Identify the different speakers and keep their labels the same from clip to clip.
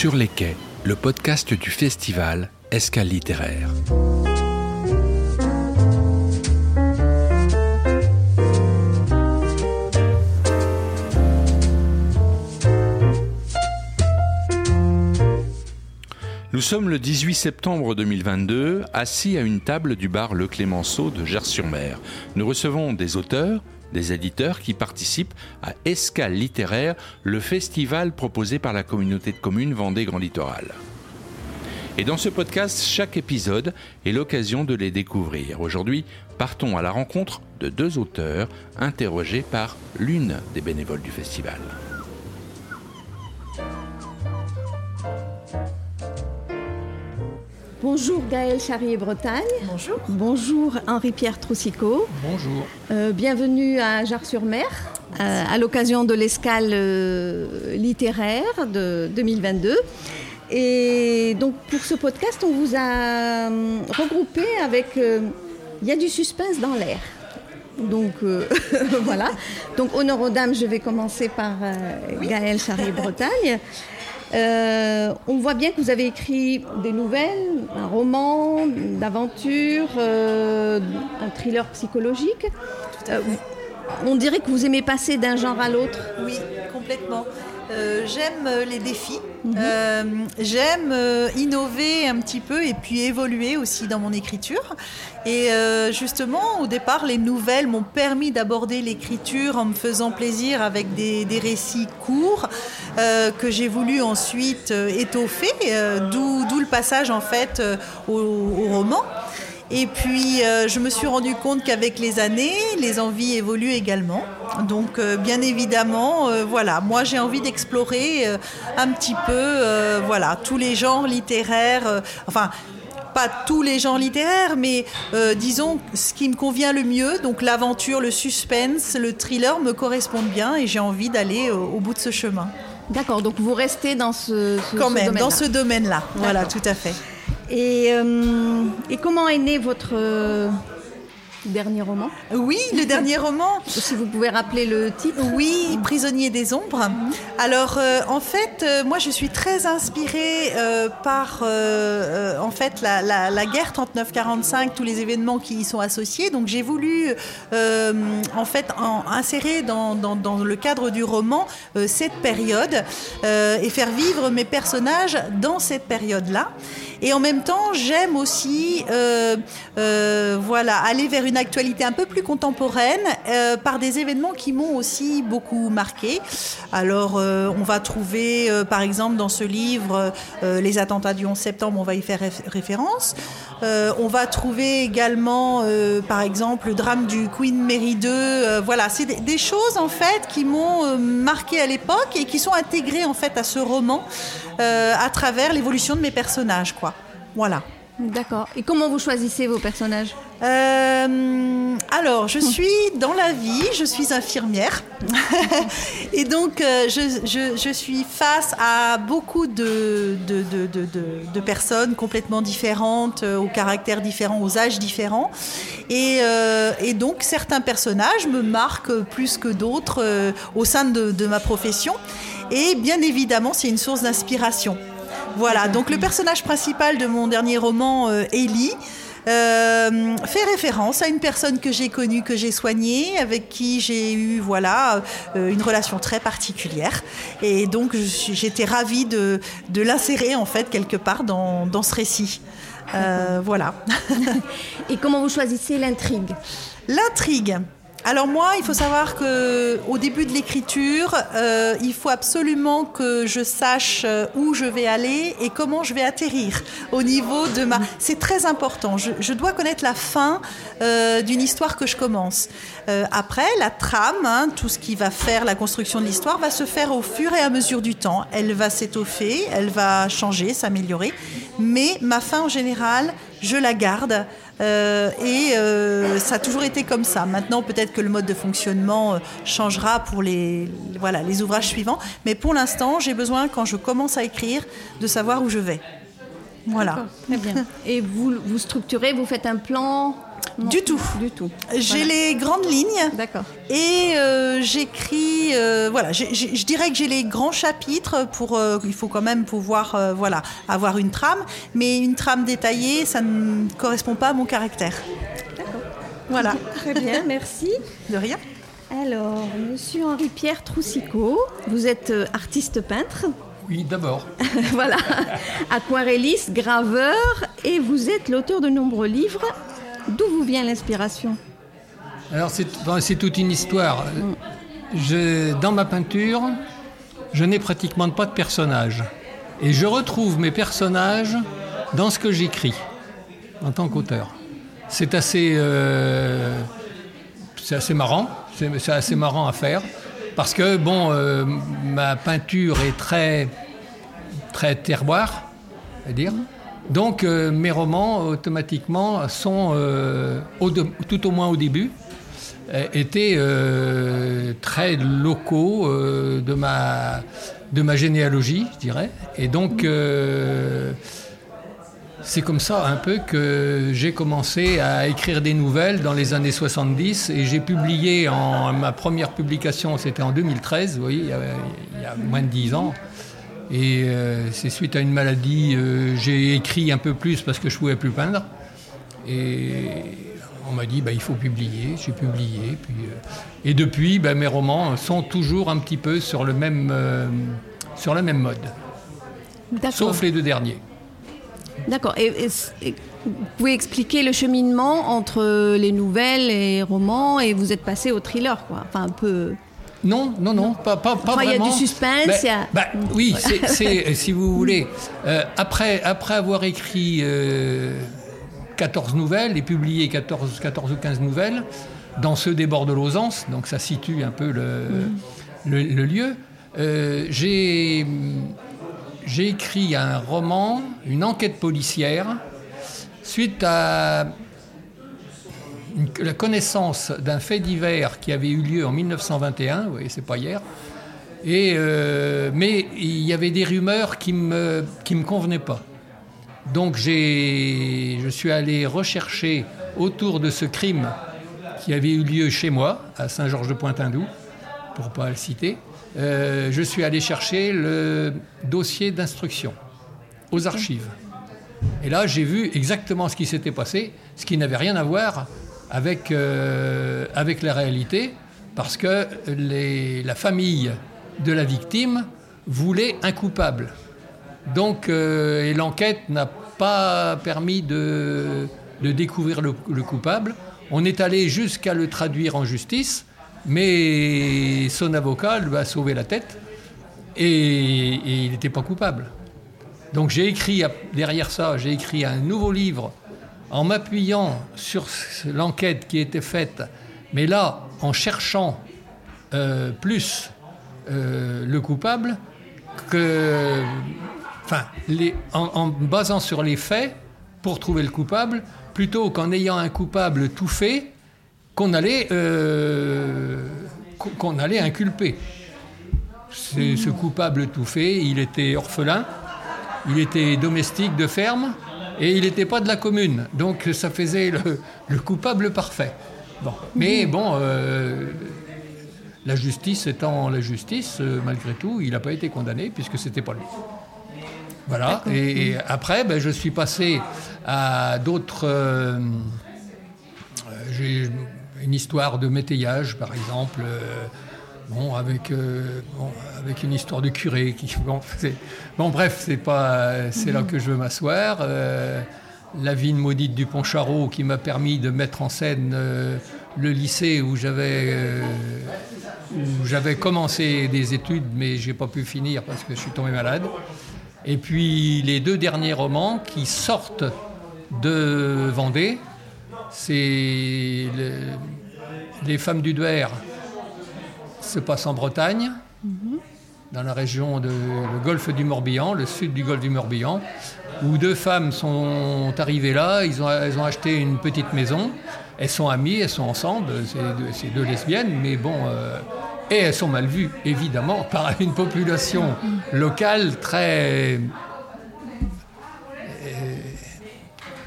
Speaker 1: Sur les quais, le podcast du festival Escale littéraire. Nous sommes le 18 septembre 2022, assis à une table du bar Le Clémenceau de Gers-sur-Mer. Nous recevons des auteurs, des éditeurs qui participent à Escale littéraire, le festival proposé par la communauté de communes Vendée Grand Littoral. Et dans ce podcast, chaque épisode est l'occasion de les découvrir. Aujourd'hui, partons à la rencontre de deux auteurs interrogés par l'une des bénévoles du festival.
Speaker 2: Bonjour Gaël Charrier-Bretagne.
Speaker 3: Bonjour.
Speaker 2: Bonjour Henri-Pierre Troussicot.
Speaker 4: Bonjour.
Speaker 2: Euh, bienvenue à Jarre-sur-Mer, euh, à l'occasion de l'escale euh, littéraire de 2022. Et donc pour ce podcast, on vous a regroupé avec... Il y a du suspense dans l'air. Donc voilà. Donc honneur aux dames, je vais commencer par Gaël Charrier-Bretagne. Euh, on voit bien que vous avez écrit des nouvelles, un roman d'aventure, euh, un thriller psychologique. Euh, on dirait que vous aimez passer d'un genre à l'autre.
Speaker 3: Oui, complètement. J'aime les défis, mhm. j'aime innover un petit peu et puis évoluer aussi dans mon écriture. Et euh, justement, au départ, les nouvelles m'ont permis d'aborder l'écriture en me faisant plaisir avec des, récits courts euh, que j'ai voulu ensuite euh, étoffer, d'où le passage en fait au, roman. Et puis, je me suis rendu compte qu'avec les années, les envies évoluent également. Donc, bien évidemment, voilà, moi j'ai envie d'explorer un petit peu, voilà, tous les genres littéraires. enfin, pas tous les genres littéraires, mais euh, disons ce qui me convient le mieux. Donc l'aventure, le suspense, le thriller me correspondent bien et j'ai envie d'aller euh, au bout de ce chemin.
Speaker 2: D'accord, donc vous restez dans ce,
Speaker 3: ce Quand même, dans ce domaine-là. Voilà, tout à fait.
Speaker 2: Et, euh, et, comment est né votre dernier roman?
Speaker 3: Oui, le dernier roman.
Speaker 2: Si vous pouvez rappeler le titre.
Speaker 3: Oui, Prisonnier des ombres. Alors, euh, en fait, euh, moi, je suis très inspirée euh, par, en fait, la, guerre 39-45, tous les événements qui y sont associés. Donc, j'ai voulu, en fait, insérer dans, dans, le cadre du roman cette période et faire vivre mes personnages dans cette période-là. Et en même temps, j'aime aussi, voilà, aller vers une actualité un peu plus contemporaine euh, par des événements qui m'ont aussi beaucoup marqué. Alors, euh, on va trouver, euh, par exemple, dans ce livre, les attentats du 11 septembre, on va y faire référence. on va trouver également, par exemple, le drame du Queen Mary 2. voilà, c'est des, des, choses, en fait, qui m'ont marqué à l'époque et qui sont intégrées, en fait, à ce roman à travers l'évolution de mes personnages, quoi. Voilà.
Speaker 2: D'accord. Et comment vous choisissez vos personnages
Speaker 3: euh, Alors, je suis dans la vie, je suis infirmière. et donc, euh, je, suis face à beaucoup de, de, personnes complètement différentes, euh, aux caractères différents, aux âges différents. Et, et donc, certains personnages me marquent plus que d'autres au sein de ma profession. Et bien évidemment, c'est une source d'inspiration. Voilà, donc le personnage principal de mon dernier roman, euh, Ellie, euh, fait référence à une personne que j'ai connue, que j'ai soignée, avec qui j'ai eu voilà euh, une relation très particulière. Et donc j'étais ravie de, l'insérer en fait quelque part dans, dans ce récit. voilà.
Speaker 2: Et comment vous choisissez l'intrigue?
Speaker 3: L'intrigue. Alors moi, il faut savoir que au début de l'écriture, euh, il faut absolument que je sache euh, où je vais aller et comment je vais atterrir au niveau de ma. C'est très important. Je, dois connaître la fin euh, d'une histoire que je commence. après, la trame, hein, tout ce qui va faire la construction de l'histoire, va se faire au fur et à mesure du temps. Elle va s'étoffer, elle va changer, s'améliorer. Mais ma fin en général, je la garde. Euh, et euh, ça a toujours été comme ça. Maintenant, peut-être que le mode de fonctionnement euh, changera pour les, ouvrages suivants. Mais pour l'instant, j'ai besoin, quand je commence à écrire, de savoir où je vais. Voilà.
Speaker 2: Et vous structurez, vous faites un plan?
Speaker 3: Du tout.
Speaker 2: Du tout.
Speaker 3: J'ai les grandes lignes.
Speaker 2: D'accord.
Speaker 3: Et euh, j'écris, euh, voilà, je dirais que j'ai les grands chapitres pour, euh, il faut quand même pouvoir, voilà, avoir une trame, mais une trame détaillée, ça ne correspond pas à mon caractère.
Speaker 2: D'accord.
Speaker 3: Voilà.
Speaker 2: Très bien, merci.
Speaker 3: De rien.
Speaker 2: Alors, Monsieur Henri-Pierre Troussicot, vous êtes artiste peintre.
Speaker 4: Oui, d'abord.
Speaker 2: voilà, aquarelliste, graveur, et vous êtes l'auteur de nombreux livres D'où vous vient l'inspiration
Speaker 4: Alors c'est toute une histoire. Dans ma peinture, je n'ai pratiquement pas de personnages. Et je retrouve mes personnages dans ce que j'écris en tant qu'auteur. C'est assez, euh, assez marrant, c'est assez marrant à faire. Parce que, bon, euh, ma peinture est très, très terroir, à dire. Donc euh, mes romans, automatiquement, sont, euh, tout au moins au début, euh, étaient très locaux de, ma, de ma généalogie, je dirais. Et donc c'est comme ça un peu que j'ai commencé à écrire des nouvelles dans les années 70 et j'ai publié en ma première publication, c'était en 2013, vous voyez, il y, a, il y a moins de 10 ans. Et euh, c'est suite à une maladie, euh, j'ai écrit un peu plus parce que je ne pouvais plus peindre. Et on m'a dit, bah, il faut publier. J'ai publié. Puis, euh, et depuis, bah, mes romans sont toujours un petit peu sur, le même, sur la même mode. Sauf les deux derniers.
Speaker 2: D'accord. Et, vous pouvez expliquer le cheminement entre les nouvelles et les romans et vous êtes passé au thriller, quoi. Enfin, un peu.
Speaker 4: Non, non, non, pas, pas, vraiment.
Speaker 2: Il y a du suspense.
Speaker 4: Bah, oui, c'est, si vous voulez. Euh, après, après avoir écrit 14 euh, nouvelles et publié 14, 14 ou 15 nouvelles, dans ceux des bords de Lausance, donc ça situe un peu le, le, lieu, euh, j'ai, j'ai écrit un roman, une enquête policière, suite à la connaissance d'un fait divers qui avait eu lieu en 1921, vous voyez, c'est pas hier, et, euh, mais il y avait des rumeurs qui ne me, qui me convenaient pas. Donc je suis allé rechercher autour de ce crime qui avait eu lieu chez moi, à Saint-Georges-de-Pointindou, pour ne pas le citer, euh, je suis allé chercher le dossier d'instruction aux archives. Et là, j'ai vu exactement ce qui s'était passé, ce qui n'avait rien à voir avec, euh, avec la réalité, parce que la famille de la victime voulait un coupable. Donc, euh, et l'enquête n'a pas permis de, de découvrir le, coupable. On est allé jusqu'à le traduire en justice, mais son avocat lui a sauvé la tête et, et il n'était pas coupable. Donc j'ai écrit, derrière ça, j'ai écrit un nouveau livre en m'appuyant sur l'enquête qui était faite, mais là, en cherchant euh, plus euh, le coupable, en, basant sur les faits pour trouver le coupable, plutôt qu'en ayant un coupable tout fait, qu'on allait, euh, qu'on allait inculper. ce coupable tout fait, il était orphelin, il était domestique de ferme, et il n'était pas de la commune. Donc ça faisait le, coupable parfait. Bon. Mais bon, euh, la justice étant la justice, euh, malgré tout, il n'a pas été condamné puisque c'était pas lui. Voilà. Et, après, ben, je suis passé à d'autres. Euh, j'ai une histoire de métayage, par exemple. Bon, avec, avec une histoire de curé. Qui, bon, bon bref, c'est pas, c'est là que je veux m'asseoir. Euh, la vigne maudite du Pont-Charot qui m'a permis de mettre en scène euh, le lycée où j'avais, euh, où j'avais commencé des études, mais j'ai pas pu finir parce que je suis tombé malade. Et puis les deux derniers romans qui sortent de Vendée, c'est Les femmes du Douer se passe en Bretagne, dans la région de golfe du Morbihan, le sud du golfe du Morbihan, où deux femmes sont arrivées là, ils ont, elles ont acheté une petite maison, elles sont amies, elles sont ensemble, c'est deux, lesbiennes, mais bon, euh, et elles sont mal vues, évidemment, par une population locale très... Euh,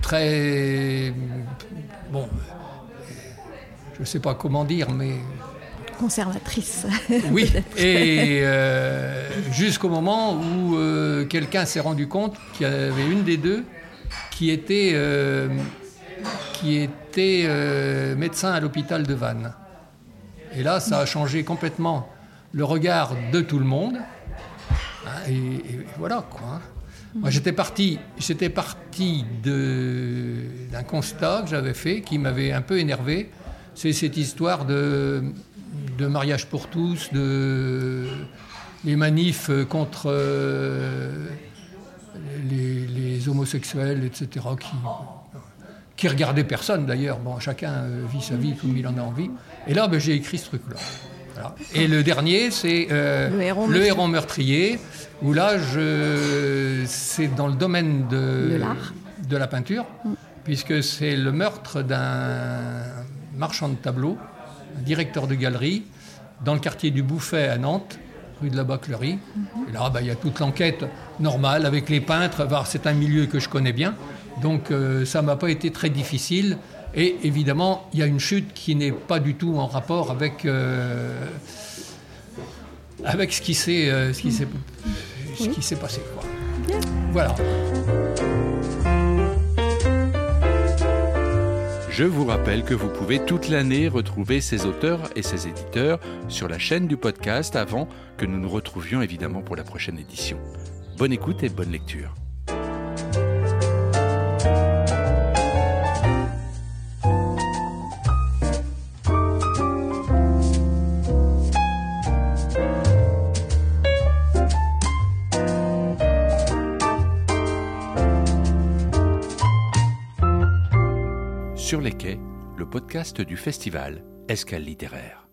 Speaker 4: très bon, je ne sais pas comment dire, mais
Speaker 2: conservatrice.
Speaker 4: Oui, et euh, jusqu'au moment où euh, quelqu'un s'est rendu compte qu'il y avait une des deux qui était, euh, qui était médecin à l'hôpital de Vannes. Et là, ça a changé complètement le regard de tout le monde. Hein, et, voilà quoi. Moi, j'étais parti, j'étais parti d'un constat que j'avais fait qui m'avait un peu énervé. C'est cette histoire de de mariage pour tous, de les manifs contre euh, les, homosexuels, etc., qui, qui regardaient personne d'ailleurs. Bon, chacun euh, vit sa vie comme il en a envie. Et là, ben, j'ai écrit ce truc-là. Et le dernier, c'est euh, le, héros, meurtrier, où là, c'est dans le domaine de, de la peinture, mm. puisque c'est le meurtre d'un marchand de tableaux directeur de galerie, dans le quartier du Bouffet à Nantes, rue de la Baclerie. Et là, bah, il y a toute l'enquête normale avec les peintres. C'est un milieu que je connais bien. Donc euh, ça m'a pas été très difficile. Et évidemment, il y a une chute qui n'est pas du tout en rapport avec, euh, avec ce qui s'est euh, passé. Voilà.
Speaker 1: Je vous rappelle que vous pouvez toute l'année retrouver ces auteurs et ces éditeurs sur la chaîne du podcast avant que nous nous retrouvions évidemment pour la prochaine édition. Bonne écoute et bonne lecture. Podcast du festival Escale littéraire.